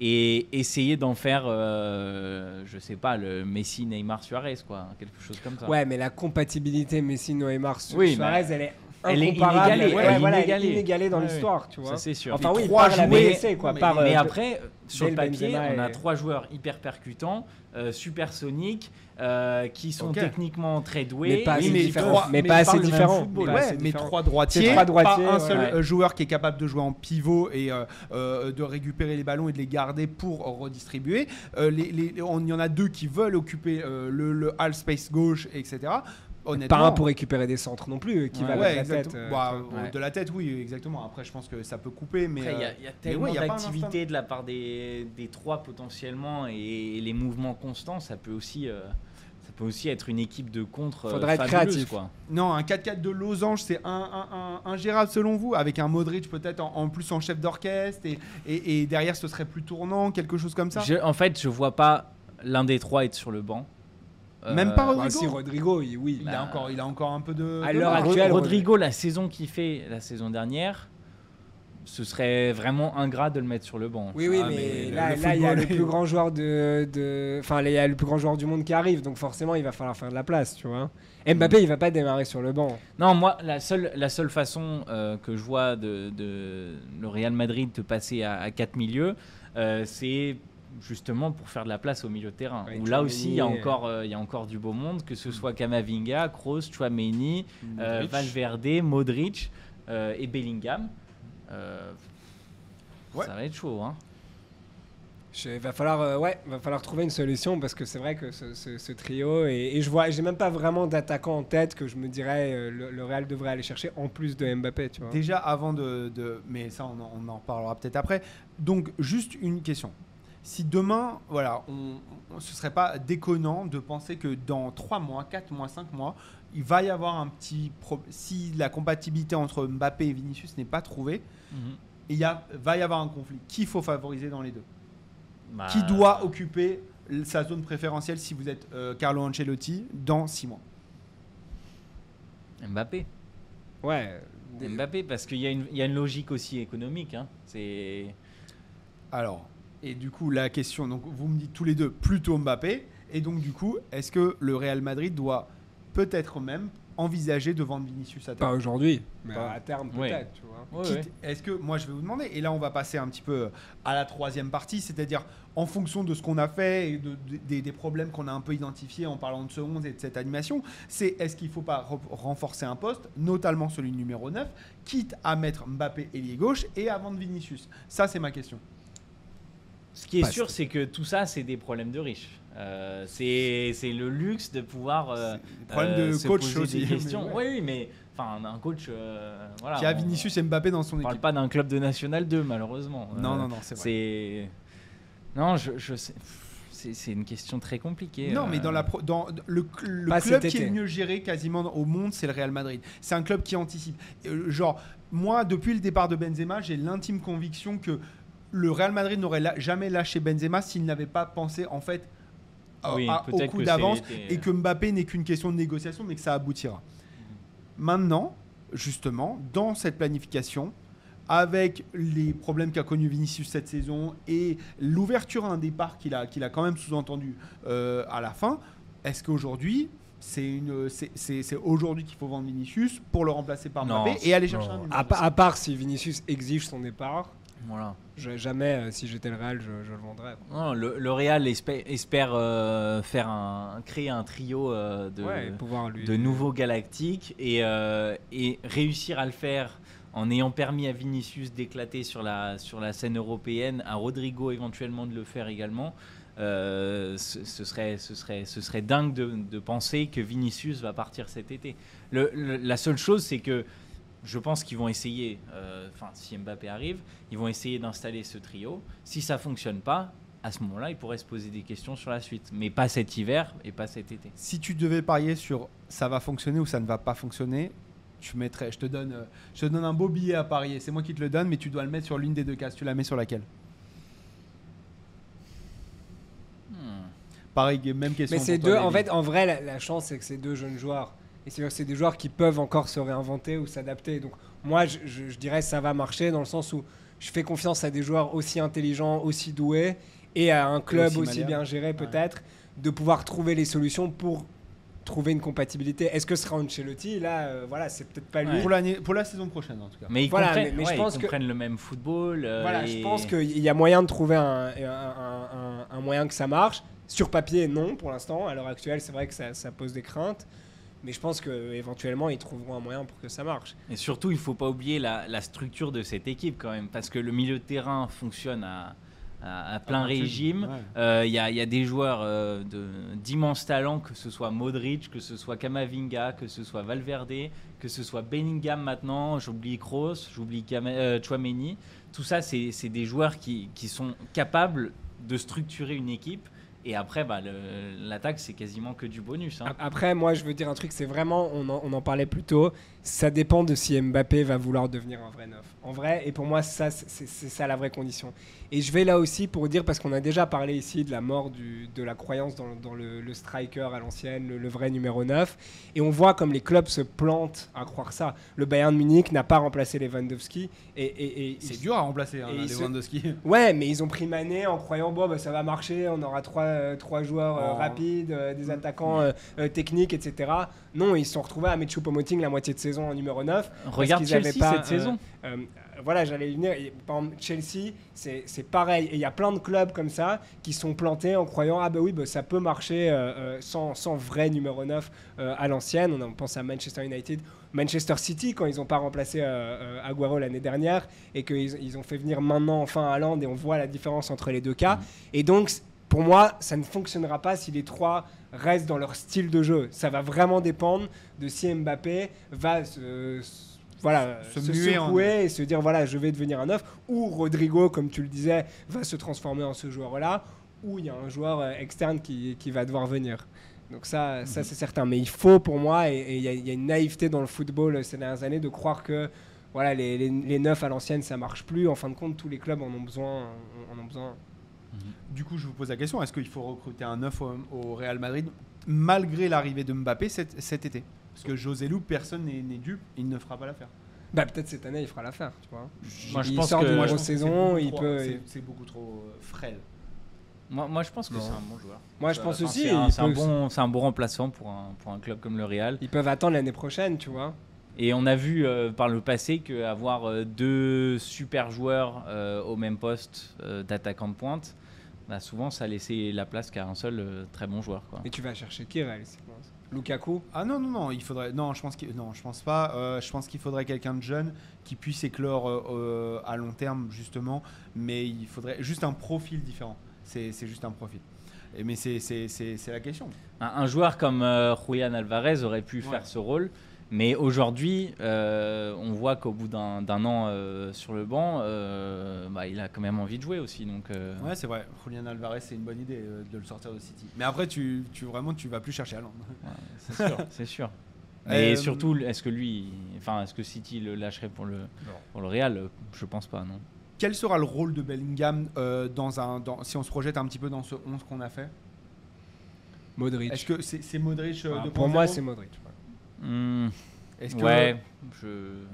et essayer d'en faire, euh, je sais pas, le Messi, Neymar, Suarez, quoi, quelque chose comme ça. Ouais, mais la compatibilité Messi, Neymar, Oui, Suarez, elle est elle est inégalée, Ouais, elle est voilà, elle est inégalée. dans Ouais, l'histoire, tu vois. Ça c'est sûr. Enfin Les oui, trois par la jouets- BSC, quoi. mais- par, Mais euh, après, sur le papier, Benzema on a et- trois joueurs hyper percutants, euh, supersoniques, euh, qui sont techniquement très doués. Mais pas assez mais différent. trois- mais mais pas ils assez parlent le même différent. football. Mais Ouais, pas assez mais différent. trois droitiers, trois droitiers, pas un seul Ouais. euh, joueur qui est capable de jouer en pivot et euh, euh, de récupérer les ballons et de les garder pour redistribuer. Euh, les- les- on- Il y en a deux qui veulent occuper euh, le, le half space gauche, etc. Honnêtement, Pas un pour récupérer des centres non plus, qui Ouais. va Ouais, la exactement. tête. euh, Bah, euh, De la tête, oui, exactement. Après, je pense que ça peut couper, mais il y a, euh, y a tellement d'activités de la part des, des trois potentiellement et, les mouvements constants, ça peut aussi, euh, ça peut aussi être une équipe de contre. euh, Faudrait être créatif. Quoi. Non, un 4-4 de losange, c'est un, un, un- ingérable selon vous, avec un Modric peut-être en, en plus en chef d'orchestre, et, et, et derrière ce serait plus tournant, quelque chose comme ça? Je- en fait, je vois pas l'un des trois être sur le banc. Même pas Bah, Rodrigo. si, Rodrigo, il- oui. Il, a encore, il a encore un peu de. À l'heure actuelle, Rodrigo, la saison qu'il fait la saison dernière, ce serait vraiment ingrat de le mettre sur le banc. Oui, oui, Ah, mais, mais là, il y a le plus grand joueur de, enfin, il y a le plus grand joueur du monde qui arrive, donc forcément, il va falloir faire de la place, tu vois. Mbappé, il va pas démarrer sur le banc. Non, moi, la seule, la seule façon euh, que je vois de, de le Real Madrid de passer à, à 4 milieux, euh, c'est justement pour faire de la place au milieu de terrain. Ouais, où là aussi, il y, a Tchouaméni, encore, euh, il y a encore du beau monde, que ce soit Kamavinga, Kroos, Chouameni, euh. Valverde, Modric euh, et Bellingham. Euh, Ouais. Ça va être chaud. Hein. Je- Il va falloir, euh, ouais, va falloir trouver une solution parce que c'est vrai que ce, ce- ce trio et, et je vois, j'ai même pas vraiment d'attaquant en tête que je me dirais euh, le, le Real devrait aller chercher en plus de Mbappé, tu vois. Déjà avant de, de- mais ça on en, on en reparlera peut-être après. Donc juste une question. Si demain, voilà, on, on- ce serait pas déconnant de penser que dans 3 mois, 4 mois, 5 mois, il va y avoir un petit pro- si la compatibilité entre Mbappé et Vinicius n'est pas trouvée, il y a, va y avoir un conflit. Qui faut favoriser dans les deux Bah, Qui doit occuper sa zone préférentielle si vous êtes euh, Carlo Ancelotti dans 6 mois Mbappé. Ouais. Mbappé, parce qu'il y, a une- il y a une logique aussi économique. hein. C'est. Alors, et du coup, la question, donc vous me dites tous les deux plutôt Mbappé, et donc du coup, est-ce que le Real Madrid doit peut-être même envisager de vendre Vinicius à Pas terme aujourd'hui, mais Pas- à terme Ouais. peut-être, tu vois. Ouais, Quitte- ouais. Est-ce que, moi je vais vous demander, et là on va passer un petit peu à la troisième partie, c'est-à-dire en fonction de ce qu'on a fait et de- de- des, des problèmes qu'on a un peu identifiés en parlant de ce 11 et de cette animation, c'est est-ce qu'il ne faut pas re- renforcer un poste, notamment celui numéro 9, quitte à mettre Mbappé ailier gauche et à vendre Vinicius? Ça c'est ma question. Ce qui est Pas- sûr, c'est que tout ça, c'est des problèmes de riches. Euh, c'est c'est le luxe de pouvoir. euh, euh, de se coach poser aussi. Des questions. Oui, ouais. oui, mais enfin, un coach. euh, voilà, Qui a on- Vinicius et Mbappé dans son On parle équipe. pas d'un club de National 2, malheureusement. Non, Euh, non, non, c'est vrai. C'est. Non, je, je sais. C'est c'est une question très compliquée. Non, euh. mais dans, la pro- dans le, club qui est le mieux géré quasiment au monde, c'est le Real Madrid. C'est un club qui anticipe. Euh, genre, moi, depuis le départ de Benzema, j'ai l'intime conviction que le Real Madrid n'aurait la- jamais lâché Benzema s'il n'avait pas pensé, en fait, à- Oui, à- au coup d'avance et que Mbappé n'est qu'une question de négociation, mais que ça aboutira. Maintenant, justement, dans cette planification, avec les problèmes qu'a connu Vinicius cette saison et l'ouverture à un départ qu'il a, qu'il a quand même sous-entendu euh, à la fin, est-ce qu'aujourd'hui, c'est une, c'est, c'est- c'est aujourd'hui qu'il faut vendre Vinicius pour le remplacer par Non, Mbappé et aller chercher un Non. numéro À, à part si Vinicius exige son départ, Voilà. je- jamais, euh, si j'étais le Real, je, je le vendrais. Non, le, le Real espère, espère, euh, faire un, créer un trio euh, de, Ouais, et pouvoir lui. de nouveaux galactiques et, et réussir à le faire en ayant permis à Vinicius d'éclater sur la, sur la scène européenne, à Rodrigo éventuellement de le faire également. euh, ce, ce serait, ce, serait, ce serait dingue de, de penser que Vinicius va partir cet été. Le- le- la seule chose, c'est que je pense qu'ils vont essayer, euh, enfin si Mbappé arrive, ils vont essayer d'installer ce trio. Si ça fonctionne pas, à ce moment-là, ils pourraient se poser des questions sur la suite. Mais pas cet hiver et pas cet été. Si tu devais parier sur ça va fonctionner ou ça ne va pas fonctionner, tu mettrais, je te donne, je te donne un beau billet à parier. C'est moi qui te le donne, mais tu dois le mettre sur l'une des deux cases. Tu la mets sur laquelle? Hmm. Pareil, même question. Mais toi, deux. En fait, en vrai, la, la chance, c'est que c'est deux jeunes joueurs. Et c'est c'est des joueurs qui peuvent encore se réinventer ou s'adapter. Donc, moi, je, je- je dirais que ça va marcher dans le sens où je fais confiance à des joueurs aussi intelligents, aussi doués, et à un club aussi bien géré, peut-être, de pouvoir trouver les solutions pour trouver une compatibilité. Est-ce que ce sera Ancelotti? Là, euh, voilà, c'est peut-être pas lui. Ouais. pour l'année, pour la saison prochaine en tout cas. Mais ils Voilà, comprennent, mais- mais je pense ils que- comprennent le même football. euh, Voilà, et- je pense qu'il y a moyen de trouver un, un- un- un- un moyen que ça marche. Sur papier, non, pour l'instant. À l'heure actuelle, c'est vrai que ça, ça pose des craintes. Mais je pense qu'éventuellement, ils trouveront un moyen pour que ça marche. Et surtout, il faut pas oublier la, la structure de cette équipe quand même, parce que le milieu de terrain fonctionne à, à- à plein plein régime. ouais. Euh, Il y, a, il y a des joueurs euh, talents, que ce soit Modric, que ce soit Kamavinga, que ce soit Valverde, que ce soit Bellingham maintenant, j'oublie Kroos, j'oublie euh, Chouameni. Tout ça, c'est c'est des joueurs qui, qui sont capables de structurer une équipe Et après, bah, l'attaque, c'est quasiment que du bonus. Hein. Après, moi, je veux dire un truc, c'est vraiment, on en, on en, parlait plus tôt, ça dépend de si Mbappé va vouloir devenir un vrai neuf. En vrai, et pour moi, ça, c'est ça la vraie condition. Et je vais là aussi pour dire, parce qu'on a déjà parlé ici de la mort du, de la croyance dans, dans le, striker à l'ancienne, le, vrai numéro 9. Et on voit comme les clubs se plantent à croire ça. Le Bayern Munich n'a pas remplacé Lewandowski. Et, et, c'est dur à remplacer hein, Lewandowski. Ouais, mais ils ont pris Mané en croyant, bon, bah, ça va marcher, on aura trois, euh, trois joueurs euh, oh. rapides, euh, des attaquants techniques, etc. Non, ils se sont retrouvés à mettre Choupo-Moting la moitié de saison en numéro 9. Regarde Chelsea pas, cette saison voilà, j'allais venir. Par exemple, Chelsea, c'est pareil. Et il y a plein de clubs comme ça qui sont plantés en croyant Ah, ben oui, bah, ça peut marcher euh, euh, sans, sans, vrai numéro 9 euh, à l'ancienne. On pense à Manchester United, Manchester City, quand ils n'ont pas remplacé Aguero l'année dernière et qu'ils ils ont fait venir maintenant enfin Haaland et on voit la différence entre les deux cas. Mm. Et donc, pour moi, ça ne fonctionnera pas si les trois restent dans leur style de jeu. Ça va vraiment dépendre de si Mbappé va se voilà, se, secouer et se dire voilà, je vais devenir un neuf. Ou Rodrigo, comme tu le disais, va se transformer en ce joueur-là. Ou il y a un joueur euh, externe qui, qui va devoir venir. Donc ça, ça mhm. c'est certain. Mais il faut pour moi, et il y, a une naïveté dans le football euh, ces dernières années de croire que voilà, les, les, neufs à l'ancienne, ça marche plus. En fin de compte, tous les clubs en ont besoin. En ont besoin. Mhm. Du coup, je vous pose la question, est-ce qu'il faut recruter un neuf au, Real Madrid malgré l'arrivée de Mbappé cet, cet été? Parce que José Lou, personne n'est dupe, il ne fera pas l'affaire. Bah peut-être cette année il fera l'affaire, tu vois. Moi je pense que moi, saison, il peut. C'est beaucoup trop euh, frêle. Moi, moi je pense que c'est un bon joueur. Moi je pense aussi. C'est un, bon, un bon remplaçant pour un, pour un club comme le Real. Ils peuvent attendre l'année prochaine, tu vois. Et on a vu euh, par le passé qu'avoir euh, deux super joueurs au même poste d'attaquant de pointe, bah, souvent ça laissait la place qu'à un seul très bon joueur. Quoi. Et tu vas chercher qui réalistement Lukaku? Ah non non non, il faudrait non, je pense que non, je pense pas. Euh, je pense qu'il faudrait quelqu'un de jeune qui puisse éclore euh, euh, à long terme justement, mais il faudrait juste un profil différent. C'est juste un profil. Et mais c'est la question. Un, joueur comme Julian Alvarez aurait pu faire ce rôle. Mais aujourd'hui, euh, on voit qu'au bout d'un an euh, sur le banc, euh, bah, il a quand même envie de jouer aussi. Donc, Ouais, c'est vrai. Julian Alvarez, c'est une bonne idée de le sortir de City. Mais après, tu, tu vraiment, tu vas plus chercher à Londres. c'est sûr, c'est sûr. Et surtout, est-ce que lui, enfin, est-ce que City le lâcherait pour le, pour le Real? Je pense pas, non. Quel sera le rôle de Bellingham dans un, dans, si on se projette un petit peu dans ce 11 qu'on a fait? Modric. Est-ce que c'est Modric ah, Pour moi, c'est Modric. Est-ce que ouais, je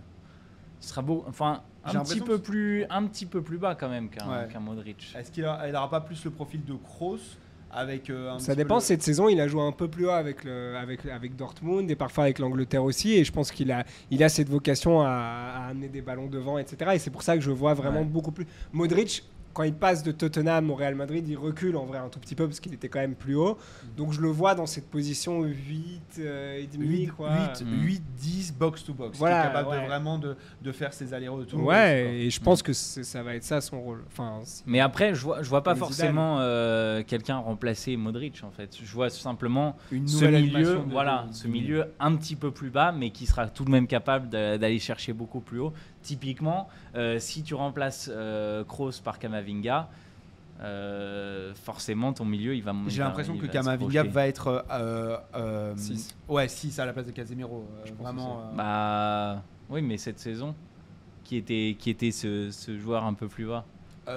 ce sera beau enfin un petit peu plus un petit peu plus bas quand même qu'un Modric. Est-ce qu'il n'aura pas plus le profil de Kroos avec euh, Ça dépend. Cette saison, il a joué un peu plus haut avec, le, avec, avec Dortmund et parfois avec l'Angleterre aussi. Et je pense qu'il a, il a cette vocation à, amener des ballons devant, etc. Et c'est pour ça que je vois vraiment beaucoup plus. Modric, quand il passe de Tottenham au Real Madrid, il recule en vrai un tout petit peu parce qu'il était quand même plus haut. Donc je le vois dans cette position 8 euh, et demi, 8, 10 box to box. Voilà, est capable de vraiment de, de, faire ses allers-retours. Ouais, et je pense que ça va être ça son rôle. Enfin, Mais après, je vois, je vois pas forcément euh, quelqu'un remplacer Modric en fait. Je vois simplement Une ce milieu, voilà, ce milieu un petit peu plus bas, mais qui sera tout de même capable d'aller chercher beaucoup plus haut. Typiquement, euh, si tu remplaces euh, Kroos par Kamavinga, euh, forcément ton milieu il va J'ai l'impression que Kamavinga va être 6. Ouais, 6 à la place de Casemiro. vraiment. Bah oui, mais cette saison, qui était, qui était ce, joueur un peu plus bas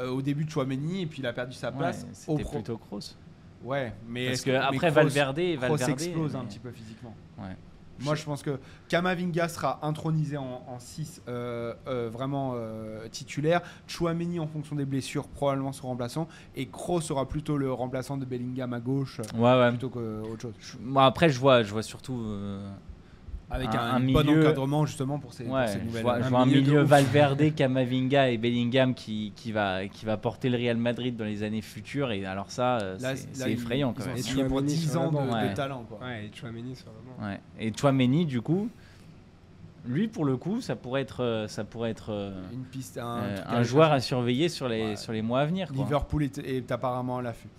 Au début de Chouameni et puis il a perdu sa place. C'était plutôt Kroos. Ouais, mais parce que, après Valverde, Valverde explose un petit peu physiquement. Ouais. Moi, je pense que Kamavinga sera intronisé en 6 euh, euh, vraiment euh, titulaire. Chouameni, en fonction des blessures, probablement son remplaçant. Et Kroos sera plutôt le remplaçant de Bellingham à gauche plutôt qu'autre chose. Moi, après, je vois, je vois surtout avec un, bon encadrement justement pour ces, nouvelles. Je vois, un, milieu, Valverde, Camavinga et Bellingham qui, qui, va, qui va porter le Real Madrid dans les années futures. Et alors ça, euh, c'est effrayant. Quand même. Et pour 10 ans de, talent. Quoi. Ouais, et Chouameni sur le ouais. Et Chouameni, du coup, lui pour le coup, ça pourrait être, euh, ça pourrait être euh, Une piste, un, un joueur à surveiller sur les, sur les mois à venir. Quoi. Liverpool est, est apparemment à l'affût.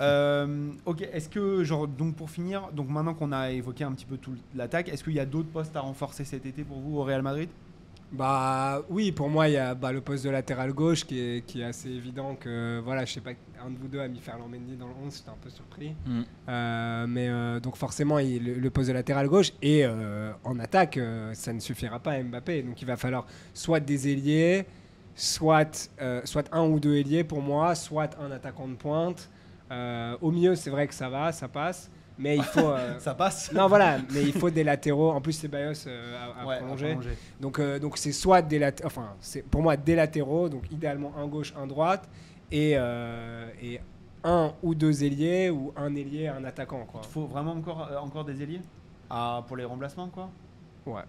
Euh, ok, est-ce que, genre, donc pour finir, donc maintenant qu'on a évoqué un petit peu toute l'attaque, est-ce qu'il y a d'autres postes à renforcer cet été pour vous au Real Madrid? Bah oui, pour moi, il y a bah, le poste de latéral gauche qui est, qui est assez évident que, voilà, je sais pas, un de vous deux a mis Ferland Mendy dans le 11, j'étais un peu surpris. Mm. Euh, mais euh, donc forcément, il, le, le poste de latéral gauche et euh, en attaque, euh, ça ne suffira pas à Mbappé. Donc il va falloir soit des ailiers, soit, euh, soit un ou deux ailiers pour moi, soit un attaquant de pointe. Euh, au milieu, c'est vrai que ça va, ça passe. Mais il faut. euh, Ça passe non, voilà, mais il faut des latéraux. En plus, c'est Bayos euh, à, à Ouais, à prolonger. Donc, euh, donc c'est soit des latéraux, enfin, c'est pour moi des latéraux, donc idéalement un gauche, un droite, et, et un ou deux ailiers, ou un ailier, un attaquant, quoi. Il faut vraiment encore, encore des ailiers? Ah, Pour les remplacements, quoi? Ouais.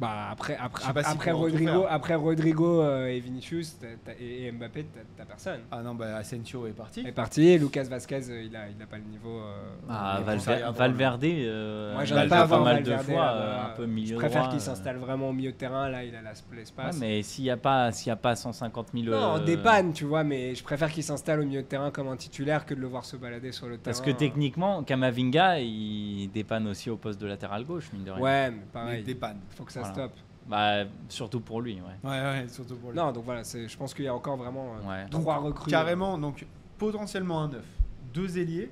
Bah après, après, si après Rodrigo, après Rodrigo euh, et Vinicius et, et Mbappé, t'as- personne. Ah non, bah Asensio est parti. est parti. Lucas Vasquez, euh, il a, il a pas le niveau. euh, Ah, il Valver- il Valverde, euh, Moi, il j'aime a pas avoir pas mal de Valverde, fois, euh, bah, un peu milieu Je préfère qu'il euh. s'installe vraiment au milieu de terrain. Là, il a la- Ouais, l'espace. mais s'il n'y a, pas- s'il y a pas 150 000. Non, euh, des pannes, tu vois, mais je préfère qu'il s'installe au milieu de terrain comme un titulaire que de le voir se balader sur le terrain. Parce que techniquement, Kamavinga, il dépanne aussi au poste de latéral gauche, mine de rien. Ouais, mais Mais pareil. des pannes. Faut que ça Voilà. Bah, surtout pour lui, ouais. Ouais, ouais, surtout pour lui. Non, donc voilà, c'est- je pense qu'il y a encore vraiment euh, Ouais. trois recrues. Carrément, donc potentiellement un neuf, deux ailiers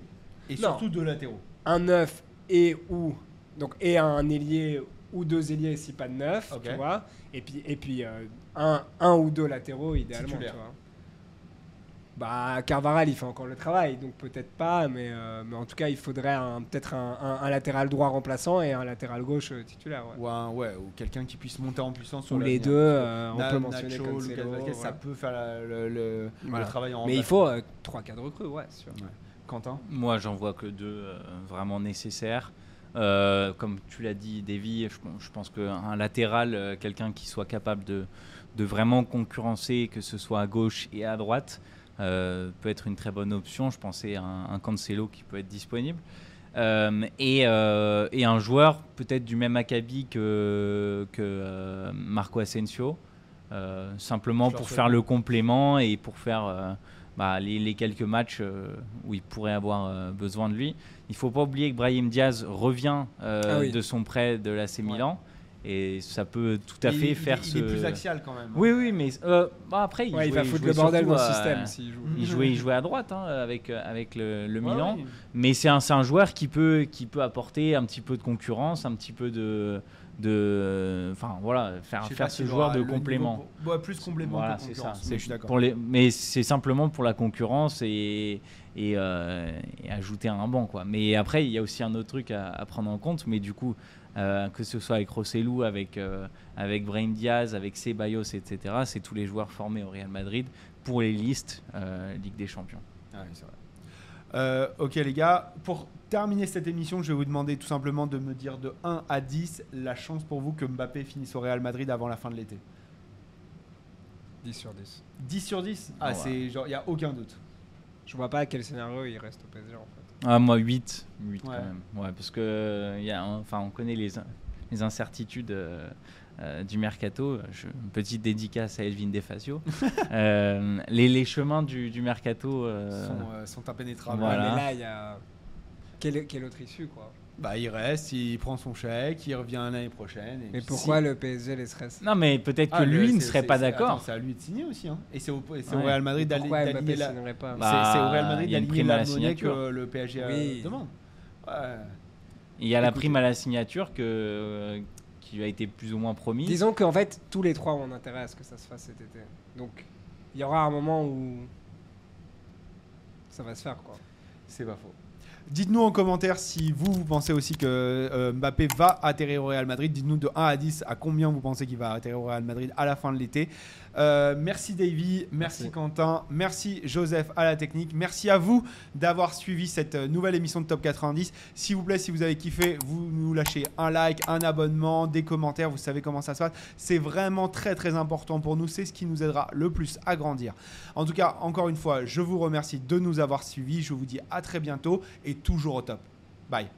et Non. surtout deux latéraux. Un neuf et ou donc et un ailier ou deux ailiers si pas de neuf, Ok. tu vois. Et puis et puis euh, un, un ou deux latéraux idéalement, tu vois. Bah Carvaral il fait encore le travail, donc peut-être pas, mais, euh, mais en tout cas il faudrait peut-être un, un- un latéral droit remplaçant et un latéral gauche euh, titulaire. ouais. Ou, un, ouais, ou quelqu'un qui puisse monter en puissance sur Ou les deux, euh, on Na- peut mentionner Nacho, Cancelo, Lucas Vazquez, ça peut faire la- le, le- Voilà. le travail en Mais il faut 3-4 recrues, ouais, sûr. Quentin? Moi, j'en vois que deux euh, vraiment nécessaires. Euh, comme tu l'as dit, Davy, je, pense- je pense qu'un latéral, euh, quelqu'un qui soit capable de, de vraiment concurrencer, que ce soit à gauche et à droite, euh, peut être une très bonne option. Je pensais à un, un Cancelo qui peut être disponible. Euh, et, euh, et un joueur peut-être du même acabit que, que euh, Marco Asensio, euh, simplement pour faire le complément et pour faire euh, bah, les, les quelques matchs euh, où il pourrait avoir euh, besoin de lui. Il faut pas oublier que Brahim Diaz revient euh, Ah oui. de son prêt de l'AC Milan et ça peut tout à Il- fait il, faire il ce. est plus axial quand même. Oui, oui, mais euh, bah, après il, Ouais, il va foutre le bordel dans le à- système joue. Il jouait, il jouait à droite hein, avec, euh, avec le, le Ouais, Milan. Mais c'est un, c'est un joueur qui peut, qui peut apporter un petit peu de concurrence, un petit peu de. de enfin voilà, faire, faire ce joueur de niveau complément. ouais, plus complément Voilà, c'est ça. mais je suis d'accord. pour les, mais c'est simplement pour la concurrence et, et, euh, et ajouter un banc. Quoi. Mais après, il y a aussi un autre truc à, à prendre en compte. Mais du coup, euh, que ce soit avec Rossellou, avec, euh, avec Brahim Diaz, avec Ceballos, etc., c'est tous les joueurs formés au Real Madrid pour les listes euh, Ligue des Champions. Ah oui, c'est vrai. Euh, ok les gars, pour terminer cette émission, je vais vous demander tout simplement de me dire de 1 à 10 la chance pour vous que Mbappé finisse au Real Madrid avant la fin de l'été. 10 sur 10. 10 sur 10 Ah, c'est genre, il n'y a aucun doute. Je vois pas à quel scénario il reste au PSG en fait. Ah, moi, 8. 8 Ouais. quand même. Ouais, parce que euh, y a, enfin, on connaît les, les incertitudes euh, euh, du mercato. Je, une petite dédicace à Elvin Defasio. Euh, les, les chemins du, du mercato. euh, Sont, sont impénétrables. Voilà. Ouais, mais là il y a. Quelle, quelle autre issue quoi? Bah, il reste, il prend son chèque, il revient l'année prochaine. et Mais puis pourquoi si- le PSG laisserait Non, mais peut-être que Ah, lui ne serait pas d'accord. C'est à lui de signer aussi. Hein. Et c'est au, et. Real Madrid d'aller- Pourquoi d'aligner la. signerait pas? C'est- Bah, c'est au Real Madrid il y a une d'aligner prime à la la monnaie que le PSG euh, Oui. demande. Ouais. Il y a la prime à la signature que, euh, qui lui a été plus ou moins promise. Disons qu'en fait, tous les trois ont intérêt à ce que ça se fasse cet été. Donc, il y aura un moment où ça va se faire, quoi. C'est pas faux. Dites-nous en commentaire si vous, vous pensez aussi que euh, Mbappé va atterrir au Real Madrid. Dites-nous de 1 à 10 à combien vous pensez qu'il va atterrir au Real Madrid à la fin de l'été. Euh, merci Davy, merci, Merci. Quentin, merci Joseph à la technique. Merci à vous d'avoir suivi cette euh, nouvelle émission de Top 90. S'il vous plaît, si vous avez kiffé, vous nous lâchez un like, un abonnement, des commentaires. Vous savez comment ça se passe. C'est vraiment très très important pour nous. C'est ce qui nous aidera le plus à grandir. En tout cas, encore une fois, je vous remercie de nous avoir suivis. Je vous dis à très bientôt et toujours au top. Bye.